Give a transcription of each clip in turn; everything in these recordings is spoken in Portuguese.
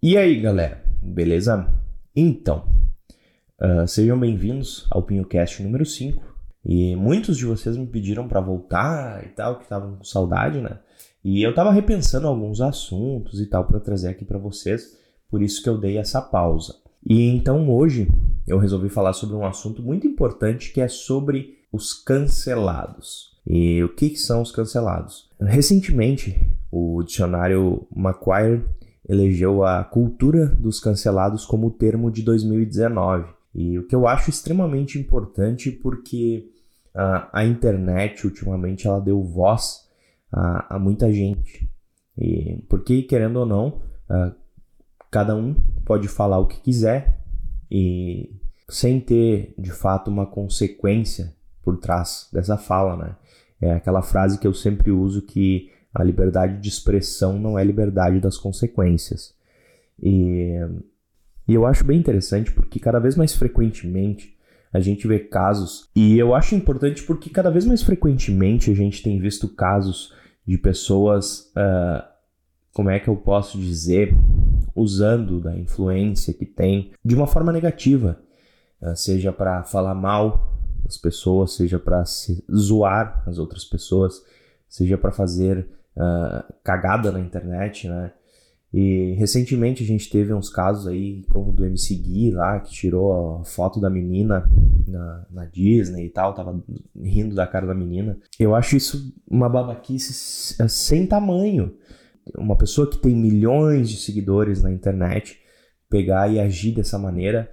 E aí, galera, beleza? Então, uh, sejam bem-vindos ao PinhoCast número 5. E muitos de vocês me pediram para voltar e tal, que estavam com saudade, né? E eu tava repensando alguns assuntos e tal para trazer aqui para vocês, por isso que eu dei essa pausa. E então hoje eu resolvi falar sobre um assunto muito importante que é sobre os cancelados. E o que, que são os cancelados? Recentemente, o dicionário Macquarie elegeu a cultura dos cancelados como o termo de 2019. E o que eu acho extremamente importante porque uh, a internet ultimamente ela deu voz a, a muita gente. E porque, querendo ou não, uh, cada um pode falar o que quiser e sem ter de fato uma consequência por trás dessa fala, né? É aquela frase que eu sempre uso que a liberdade de expressão não é liberdade das consequências. E, e eu acho bem interessante porque cada vez mais frequentemente a gente vê casos, e eu acho importante porque cada vez mais frequentemente a gente tem visto casos de pessoas, uh, como é que eu posso dizer, usando da influência que tem de uma forma negativa, uh, seja para falar mal das pessoas, seja para zoar as outras pessoas, seja para fazer uh, cagada na internet, né? E recentemente a gente teve uns casos aí, como do MC Gui lá, que tirou a foto da menina na, na, Disney e tal, tava rindo da cara da menina. Eu acho isso uma babaquice sem tamanho. Uma pessoa que tem milhões de seguidores na internet pegar e agir dessa maneira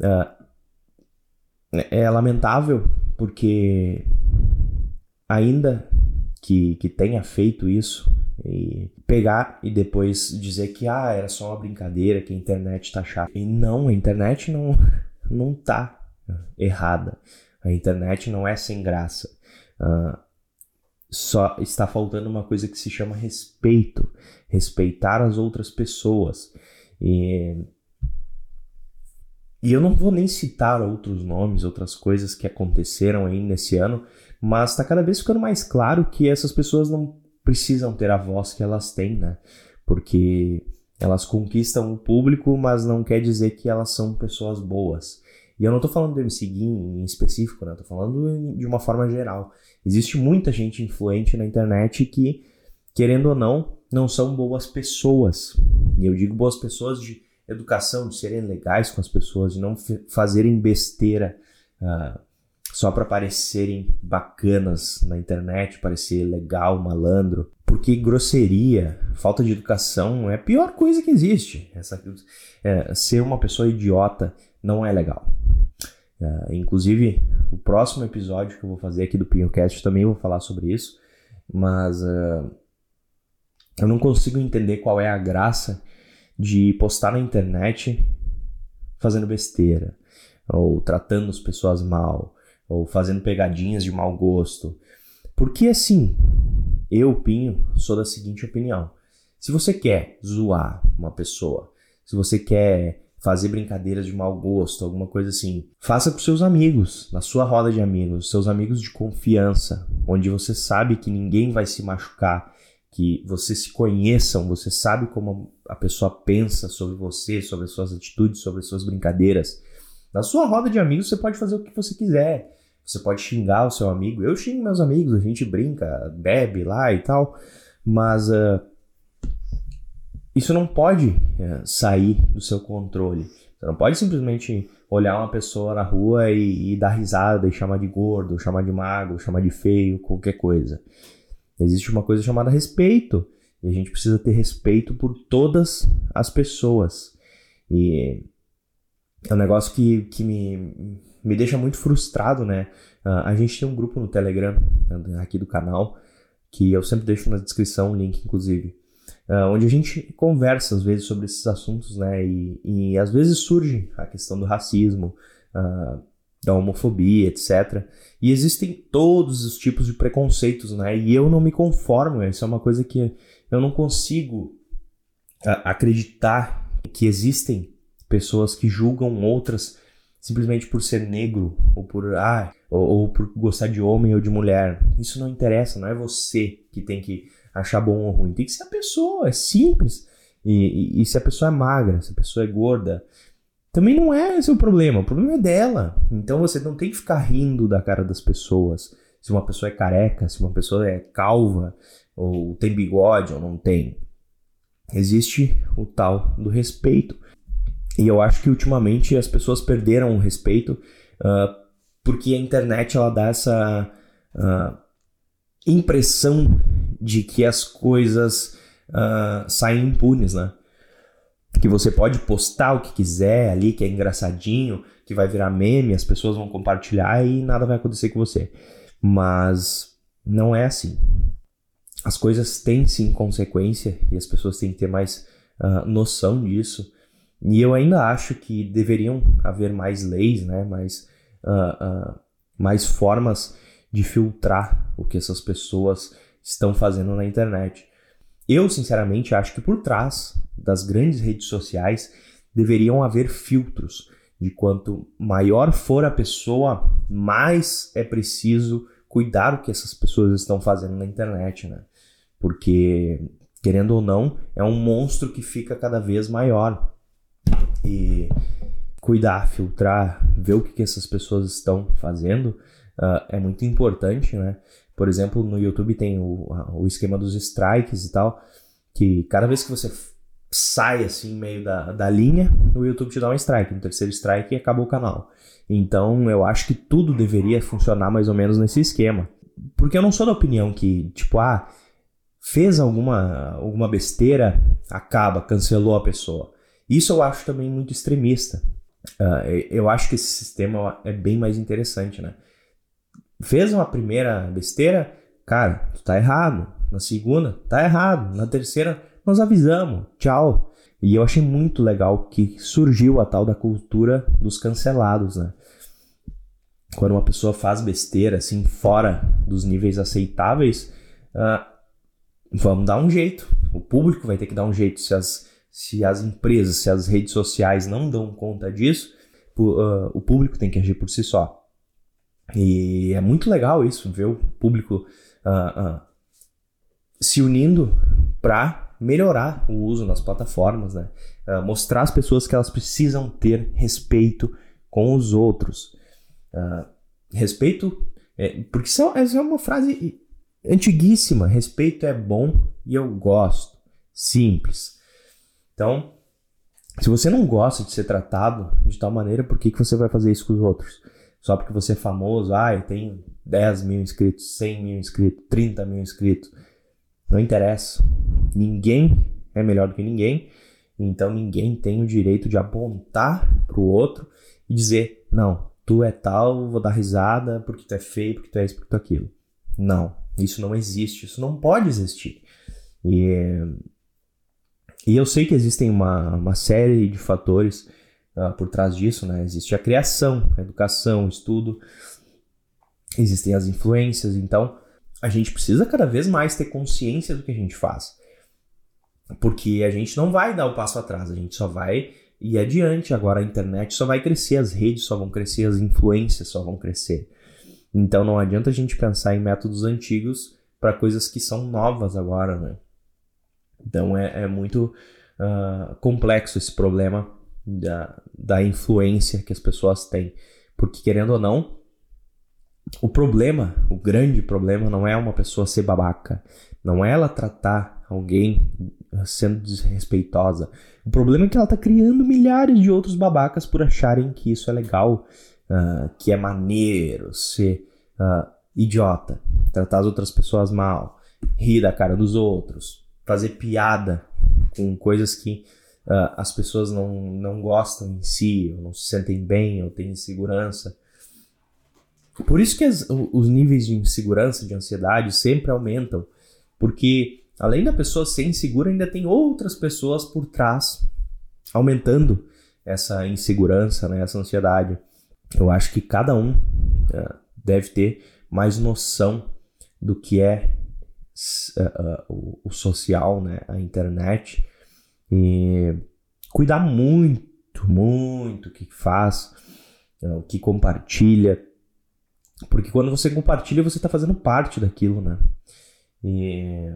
uh, é lamentável, porque ainda que, que tenha feito isso e pegar e depois dizer que ah, era só uma brincadeira, que a internet tá chata. E não, a internet não, não tá errada. A internet não é sem graça. Uh, só está faltando uma coisa que se chama respeito. Respeitar as outras pessoas. E, e eu não vou nem citar outros nomes, outras coisas que aconteceram aí nesse ano, mas está cada vez ficando mais claro que essas pessoas não precisam ter a voz que elas têm, né? Porque elas conquistam o público, mas não quer dizer que elas são pessoas boas. E eu não estou falando do MC Gui em específico, né? Estou falando de uma forma geral. Existe muita gente influente na internet que, querendo ou não, não são boas pessoas. E eu digo boas pessoas de educação, de serem legais com as pessoas, de não fazerem besteira uh, só para parecerem bacanas na internet, parecer legal, malandro. Porque grosseria, falta de educação é a pior coisa que existe. Essa, é, ser uma pessoa idiota não é legal. É, inclusive, o próximo episódio que eu vou fazer aqui do PinhoCast também vou falar sobre isso. Mas uh, eu não consigo entender qual é a graça de postar na internet fazendo besteira, ou tratando as pessoas mal, ou fazendo pegadinhas de mau gosto. Porque assim, eu, Pinho, sou da seguinte opinião: se você quer zoar uma pessoa, se você quer fazer brincadeiras de mau gosto, alguma coisa assim, faça com seus amigos, na sua roda de amigos, seus amigos de confiança, onde você sabe que ninguém vai se machucar, que vocês se conheçam, você sabe como a pessoa pensa sobre você, sobre as suas atitudes, sobre as suas brincadeiras. Na sua roda de amigos você pode fazer o que você quiser. Você pode xingar o seu amigo. Eu xingo meus amigos, a gente brinca, bebe lá e tal. Mas uh, isso não pode uh, sair do seu controle. Você não pode simplesmente olhar uma pessoa na rua e, e dar risada e chamar de gordo, chamar de magro, chamar de feio, qualquer coisa. Existe uma coisa chamada respeito. E a gente precisa ter respeito por todas as pessoas. E é um negócio que, que me, me deixa muito frustrado, né? Uh, a gente tem um grupo no Telegram, né, aqui do canal, que eu sempre deixo na descrição o link, inclusive, uh, onde a gente conversa às vezes sobre esses assuntos, né? E, e às vezes surge a questão do racismo, uh, da homofobia, etc. E existem todos os tipos de preconceitos, né? E eu não me conformo, isso é uma coisa que eu não consigo acreditar que existem pessoas que julgam outras simplesmente por ser negro ou por ah, ou, ou, por gostar de homem ou de mulher. Isso não interessa, não é você que tem que achar bom ou ruim, tem que ser a pessoa, é simples. E, e, e se a pessoa é magra, se a pessoa é gorda, também não é esse o problema, o problema é dela. Então você não tem que ficar rindo da cara das pessoas. Se uma pessoa é careca, se uma pessoa é calva, ou tem bigode ou não tem. Existe o tal do respeito. E eu acho que ultimamente as pessoas perderam o respeito uh, porque a internet ela dá essa uh, impressão de que as coisas uh, saem impunes, né? Que você pode postar o que quiser ali, que é engraçadinho, que vai virar meme, as pessoas vão compartilhar e nada vai acontecer com você. Mas não é assim. As coisas têm sim consequência e as pessoas têm que ter mais uh, noção disso. E eu ainda acho que deveriam haver mais leis, né? mais, uh, uh, mais formas de filtrar o que essas pessoas estão fazendo na internet. Eu, sinceramente, acho que por trás das grandes redes sociais deveriam haver filtros de quanto maior for a pessoa, mais é preciso cuidar o que essas pessoas estão fazendo na internet, né? Porque, querendo ou não, é um monstro que fica cada vez maior. E cuidar, filtrar, ver o que, essas pessoas estão fazendo uh, é muito importante, né? Por exemplo, no YouTube tem o, o esquema dos strikes e tal, que cada vez que você sai assim meio da, da linha, o YouTube te dá um strike. No terceiro strike e acabou o canal. Então eu acho que tudo deveria funcionar mais ou menos nesse esquema. Porque eu não sou da opinião que, tipo, ah, fez alguma, alguma besteira, acaba, cancelou a pessoa. Isso eu acho também muito extremista. Uh, eu acho que esse sistema é bem mais interessante, né? Fez uma primeira besteira, cara, tu tá errado. Na segunda, tá errado. Na terceira, nós avisamos, tchau. E eu achei muito legal que surgiu a tal da cultura dos cancelados, né? Quando uma pessoa faz besteira, assim, fora dos níveis aceitáveis, uh, vamos dar um jeito. O público vai ter que dar um jeito. Se as, se as empresas, se as redes sociais não dão conta disso, uh, o público tem que agir por si só. E é muito legal isso, ver o público uh, se unindo para melhorar o uso nas plataformas, né? Uh, mostrar às pessoas que elas precisam ter respeito com os outros. Uh, respeito, é, porque é, essa é uma frase antiguíssima. Respeito é bom e eu gosto. Simples. Então, se você não gosta de ser tratado de tal maneira, por que, que você vai fazer isso com os outros? Só porque você é famoso, ah, eu tenho 10 mil inscritos, 100 mil inscritos, 30 mil inscritos. Não interessa. Ninguém é melhor do que ninguém. Então ninguém tem o direito de apontar para o outro e dizer: não, tu é tal, vou dar risada porque tu é feio, porque tu é isso, porque tu é aquilo. Não, isso não existe, isso não pode existir. E, e eu sei que existem uma, uma série de fatores uh, por trás disso, né? Existe a criação, a educação, o estudo, existem as influências, então a gente precisa cada vez mais ter consciência do que a gente faz. Porque a gente não vai dar o passo atrás, a gente só vai ir adiante. Agora a internet só vai crescer, as redes só vão crescer, as influências só vão crescer. Então não adianta a gente pensar em métodos antigos para coisas que são novas agora, né? Então é, é muito uh, complexo esse problema da, da influência que as pessoas têm. Porque querendo ou não, o problema, o grande problema, não é uma pessoa ser babaca, não é ela tratar alguém sendo desrespeitosa. O problema é que ela está criando milhares de outros babacas por acharem que isso é legal, uh, que é maneiro ser uh, idiota, tratar as outras pessoas mal, rir da cara dos outros, fazer piada com coisas que uh, as pessoas não, não gostam em si, ou não se sentem bem, ou têm insegurança. Por isso que as, os níveis de insegurança, de ansiedade sempre aumentam, porque além da pessoa ser insegura, ainda tem outras pessoas por trás aumentando essa insegurança, né, essa ansiedade. Eu acho que cada um uh, deve ter mais noção do que é uh, uh, o, social, né, a internet, e cuidar muito, muito o que faz, o que compartilha, porque quando você compartilha, você está fazendo parte daquilo, né? E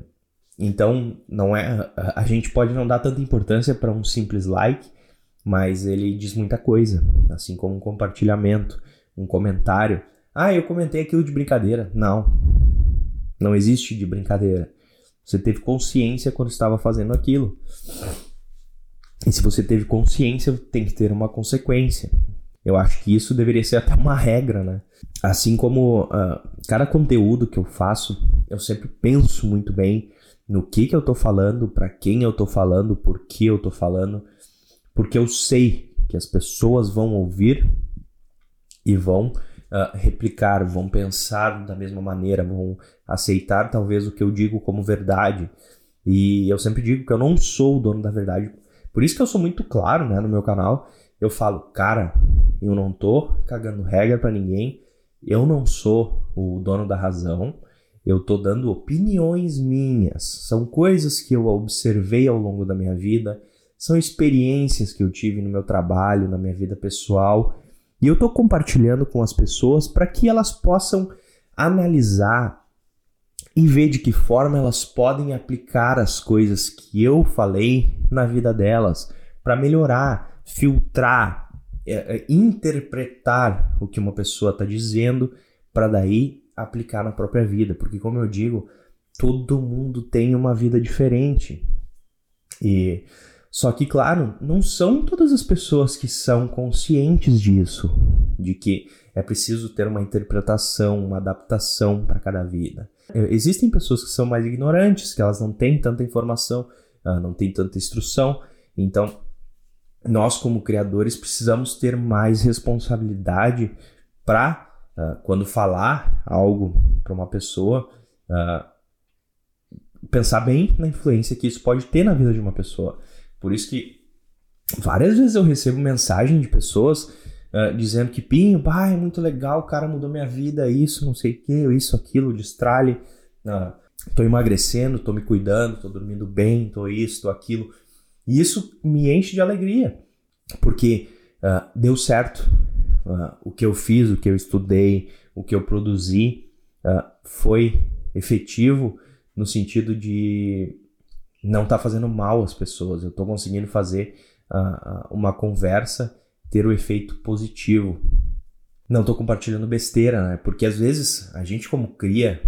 Então, não é a gente pode não dar tanta importância para um simples like, mas ele diz muita coisa, assim como um compartilhamento, um comentário. Ah, eu comentei aquilo de brincadeira. Não. Não existe de brincadeira. Você teve consciência quando estava fazendo aquilo. E se você teve consciência, tem que ter uma consequência. Eu acho que isso deveria ser até uma regra, né? Assim como uh, cada conteúdo que eu faço, eu sempre penso muito bem no que, que eu tô falando, para quem eu tô falando, por que eu tô falando, porque eu sei que as pessoas vão ouvir e vão uh, replicar, vão pensar da mesma maneira, vão aceitar talvez o que eu digo como verdade. E eu sempre digo que eu não sou o dono da verdade. Por isso que eu sou muito claro, né, no meu canal. Eu falo, cara, eu não tô cagando regra para ninguém. Eu não sou o dono da razão. Eu tô dando opiniões minhas. São coisas que eu observei ao longo da minha vida, são experiências que eu tive no meu trabalho, na minha vida pessoal, e eu tô compartilhando com as pessoas para que elas possam analisar e ver de que forma elas podem aplicar as coisas que eu falei na vida delas para melhorar, filtrar, é, é, interpretar o que uma pessoa está dizendo para daí aplicar na própria vida, porque como eu digo, todo mundo tem uma vida diferente. E só que claro, não são todas as pessoas que são conscientes disso, de que é preciso ter uma interpretação, uma adaptação para cada vida. É, existem pessoas que são mais ignorantes, que elas não têm tanta informação, ah, não têm tanta instrução, então nós como criadores precisamos ter mais responsabilidade para uh, quando falar algo para uma pessoa, uh, pensar bem na influência que isso pode ter na vida de uma pessoa. Por isso que várias vezes eu recebo mensagem de pessoas uh, dizendo que Pinho, pai, é muito legal, o cara mudou minha vida, isso, não sei o que, isso, aquilo, destralhe, uh, tô emagrecendo, tô me cuidando, tô dormindo bem, tô isso, tô aquilo. E isso me enche de alegria, porque uh, deu certo, uh, o que eu fiz, o que eu estudei, o que eu produzi uh, foi efetivo no sentido de não tá fazendo mal às pessoas. Eu estou conseguindo fazer uh, uma conversa ter o efeito positivo. Não estou compartilhando besteira, né? Porque às vezes a gente como cria,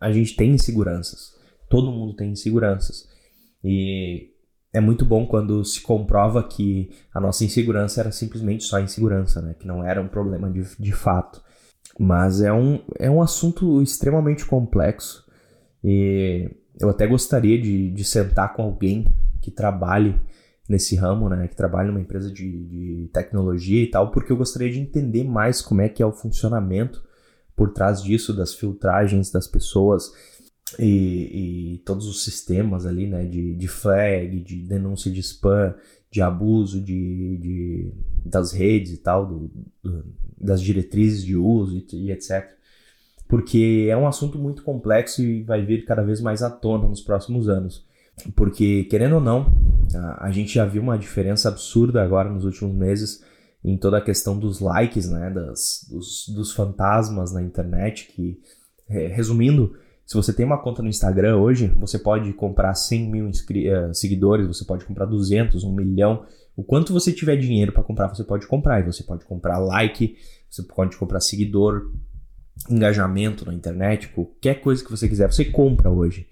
a gente tem inseguranças. Todo mundo tem inseguranças. E é muito bom quando se comprova que a nossa insegurança era simplesmente só insegurança, né? Que não era um problema de, de fato. Mas é um, é um assunto extremamente complexo e eu até gostaria de, de sentar com alguém que trabalhe nesse ramo, né? Que trabalhe numa empresa de, de tecnologia e tal, porque eu gostaria de entender mais como é que é o funcionamento por trás disso, das filtragens das pessoas e, e, todos os sistemas ali, né, de, de flag, de denúncia de spam, de abuso de, de das redes e tal, do, do, das diretrizes de uso e, e, etc. Porque é um assunto muito complexo e vai vir cada vez mais à tona nos próximos anos. Porque, querendo ou não, a, gente já viu uma diferença absurda agora nos últimos meses em toda a questão dos likes, né, das, dos, dos fantasmas na internet, que, resumindo, se você tem uma conta no Instagram hoje, você pode comprar 100 mil uh, seguidores, você pode comprar 200, 1 milhão. O quanto você tiver dinheiro para comprar, você pode comprar. E você pode comprar like, você pode comprar seguidor, engajamento na internet, qualquer coisa que você quiser, você compra hoje.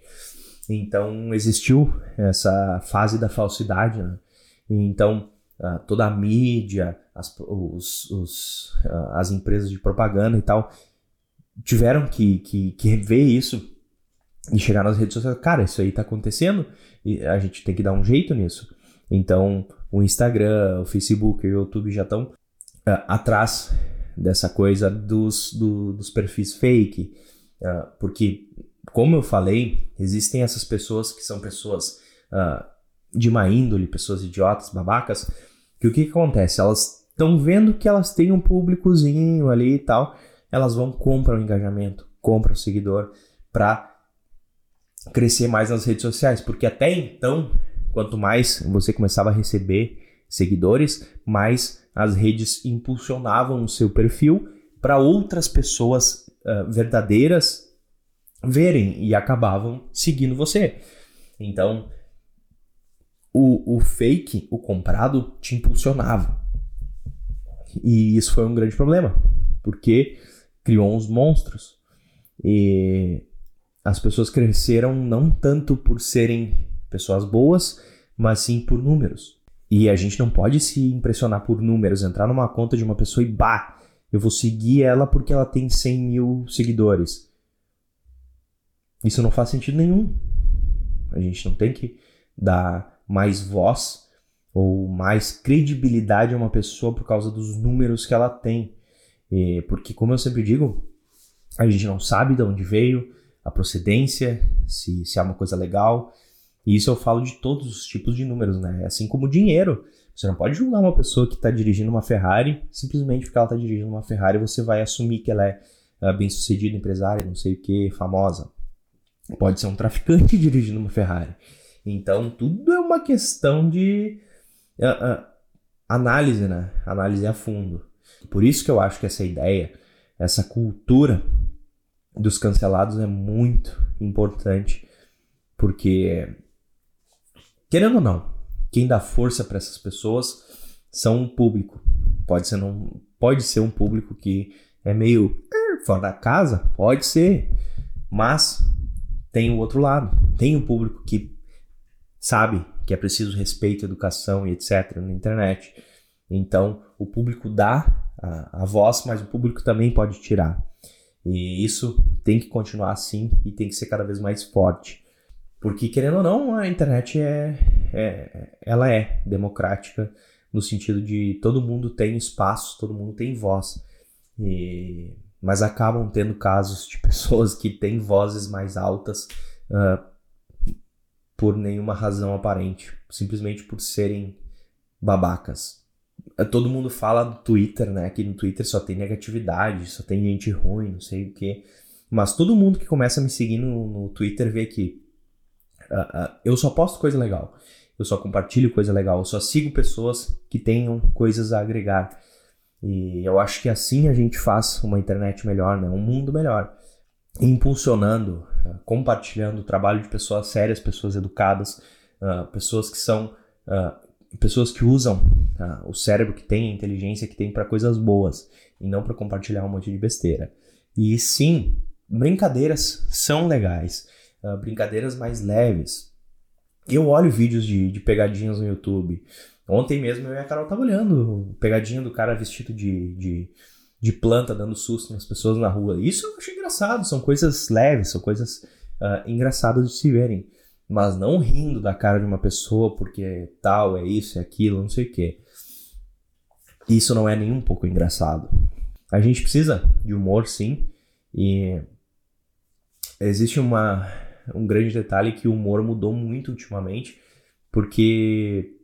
Então existiu essa fase da falsidade, né? Então uh, toda a mídia, as, os, os, uh, as empresas de propaganda e tal tiveram que, que, que rever isso e chegar nas redes sociais. Cara, isso aí tá acontecendo e a gente tem que dar um jeito nisso. Então, o Instagram, o Facebook e o YouTube já estão uh, atrás dessa coisa dos, do, dos perfis fake. Uh, porque, como eu falei, existem essas pessoas que são pessoas uh, de má índole, pessoas idiotas, babacas, que o que, que acontece? Elas estão vendo que elas têm um públicozinho ali e tal, elas vão comprar o engajamento, compram o seguidor para crescer mais nas redes sociais, porque até então, quanto mais você começava a receber seguidores, mais as redes impulsionavam o seu perfil para outras pessoas uh, verdadeiras verem e acabavam seguindo você. Então, o, o fake, o comprado, te impulsionava. E isso foi um grande problema, porque criou uns monstros. E as pessoas cresceram não tanto por serem pessoas boas, mas sim por números. E a gente não pode se impressionar por números, entrar numa conta de uma pessoa e bah, eu vou seguir ela porque ela tem 100 mil seguidores. Isso não faz sentido nenhum. A gente não tem que dar mais voz ou mais credibilidade a uma pessoa por causa dos números que ela tem. E, porque, como eu sempre digo, a gente não sabe de onde veio, a procedência, se, se é uma coisa legal. E isso eu falo de todos os tipos de números, né? Assim como dinheiro. Você não pode julgar uma pessoa que está dirigindo uma Ferrari simplesmente porque ela está dirigindo uma Ferrari você vai assumir que ela é bem-sucedida, empresária, não sei o que, famosa. Pode ser um traficante dirigindo uma Ferrari. Então, tudo é uma questão de uh, uh, análise, né? Análise a fundo. Por isso que eu acho que essa ideia, essa cultura dos cancelados é muito importante. Porque, querendo ou não, quem dá força para essas pessoas são um público. Pode ser, não, pode ser um público que é meio fora da casa, pode ser, mas tem o outro lado. Tem o um público que sabe que é preciso respeito, educação e etc. na internet. Então, o público dá a, a voz, mas o público também pode tirar. E isso tem que continuar assim e tem que ser cada vez mais forte. Porque, querendo ou não, a internet é, é, ela é democrática no sentido de todo mundo tem espaço, todo mundo tem voz. E, mas acabam tendo casos de pessoas que têm vozes mais altas uh, por nenhuma razão aparente, simplesmente por serem babacas. Todo mundo fala do Twitter, né? Que no Twitter só tem negatividade, só tem gente ruim, não sei o que. Mas todo mundo que começa a me seguir no, no Twitter vê que uh, uh, eu só posto coisa legal, eu só compartilho coisa legal, eu só sigo pessoas que tenham coisas a agregar. E eu acho que assim a gente faz uma internet melhor, né? um mundo melhor. Impulsionando, uh, compartilhando o trabalho de pessoas sérias, pessoas educadas, pessoas que são. pessoas que usam o cérebro que tem, a inteligência que tem para coisas boas e não para compartilhar um monte de besteira. E sim, brincadeiras são legais uh, brincadeiras mais leves. Eu olho vídeos de, de pegadinhas no YouTube. Ontem mesmo eu e a Carol tava olhando pegadinha do cara vestido de, de, de planta dando susto nas pessoas na rua. Isso eu acho engraçado, são coisas leves, são coisas uh, engraçadas de se verem. Mas não rindo da cara de uma pessoa porque tal, é isso, é aquilo, não sei o que. Isso não é nem um pouco engraçado. A gente precisa de humor, sim. E existe uma, um grande detalhe que o humor mudou muito ultimamente, porque,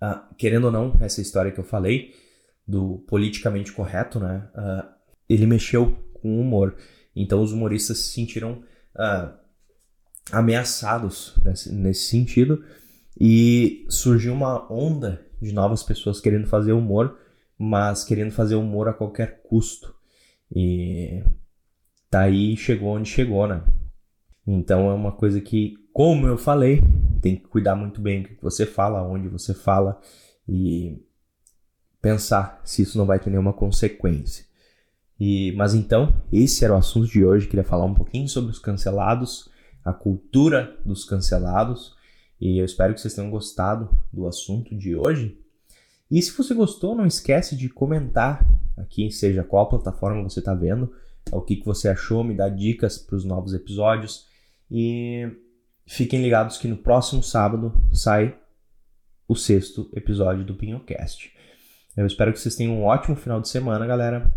ah, querendo ou não, essa história que eu falei, do politicamente correto, né? Ah, ele mexeu com o humor. Então os humoristas se sentiram ah, ameaçados nesse, nesse sentido e surgiu uma onda de novas pessoas querendo fazer humor, mas querendo fazer humor a qualquer custo. E daí chegou onde chegou, né? Então é uma coisa que, como eu falei, tem que cuidar muito bem do que você fala, onde você fala e pensar se isso não vai ter nenhuma consequência. E, mas então, esse era o assunto de hoje. Queria falar um pouquinho sobre os cancelados, a cultura dos cancelados. E eu espero que vocês tenham gostado do assunto de hoje. E se você gostou, não esquece de comentar aqui, seja qual plataforma você está vendo, o que, que você achou, me dá dicas para os novos episódios. E fiquem ligados que no próximo sábado sai o sexto episódio do Pinhocast. Eu espero que vocês tenham um ótimo final de semana, galera.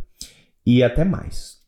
E até mais.